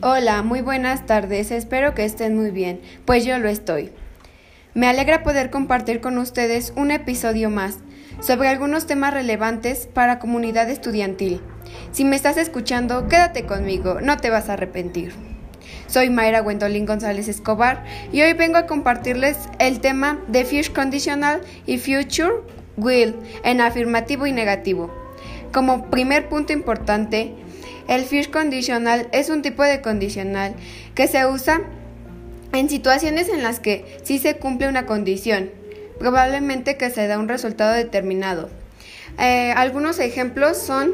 Hola, muy buenas tardes, espero que estén muy bien, pues yo lo estoy. Me alegra poder compartir con ustedes un episodio más sobre algunos temas relevantes para comunidad estudiantil. Si me estás escuchando, quédate conmigo, no te vas a arrepentir. Soy Mayra Gwendolyn González Escobar y hoy vengo a compartirles el tema de Future Conditional y Future Will en afirmativo y negativo. Como primer punto importante, el fish conditional es un tipo de condicional que se usa en situaciones en las que sí se cumple una condición, probablemente que se da un resultado determinado. Eh, algunos ejemplos son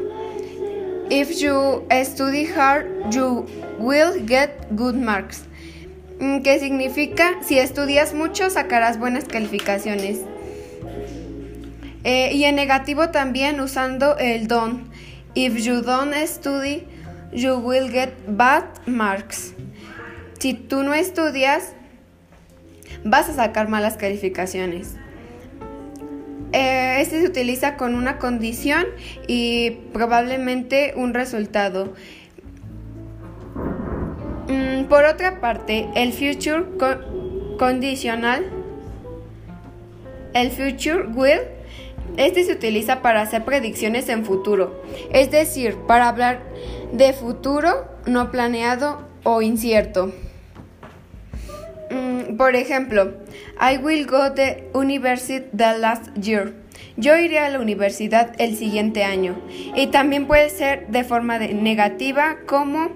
If you study hard, you will get good marks, mm, que significa si estudias mucho sacarás buenas calificaciones. Eh, y en negativo también usando el don. If you don't study, you will get bad marks. Si tú no estudias, vas a sacar malas calificaciones. Eh, este se utiliza con una condición y probablemente un resultado. Mm, por otra parte, el future condicional, el future will este se utiliza para hacer predicciones en futuro, es decir, para hablar de futuro no planeado o incierto. Mm, por ejemplo, I will go to university the last year. Yo iré a la universidad el siguiente año. Y también puede ser de forma negativa como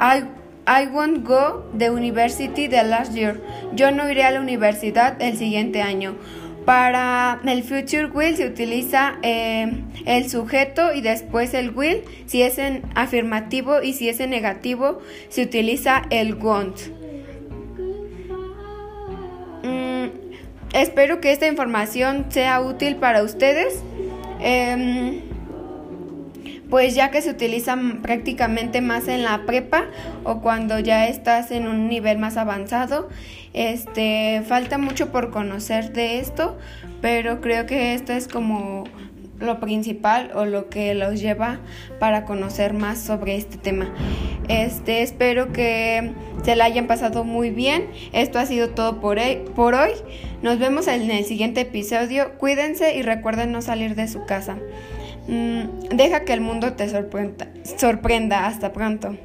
I, I won't go the university the last year. Yo no iré a la universidad el siguiente año. Para el future will se utiliza eh, el sujeto y después el will. Si es en afirmativo y si es en negativo se utiliza el want. Mm, espero que esta información sea útil para ustedes. Em, pues ya que se utiliza prácticamente más en la prepa o cuando ya estás en un nivel más avanzado. Este, falta mucho por conocer de esto, pero creo que esto es como lo principal o lo que los lleva para conocer más sobre este tema. Este, espero que se la hayan pasado muy bien. Esto ha sido todo por por hoy. Nos vemos en el siguiente episodio. Cuídense y recuerden no salir de su casa. Mm, deja que el mundo te sorprenda. sorprenda. Hasta pronto.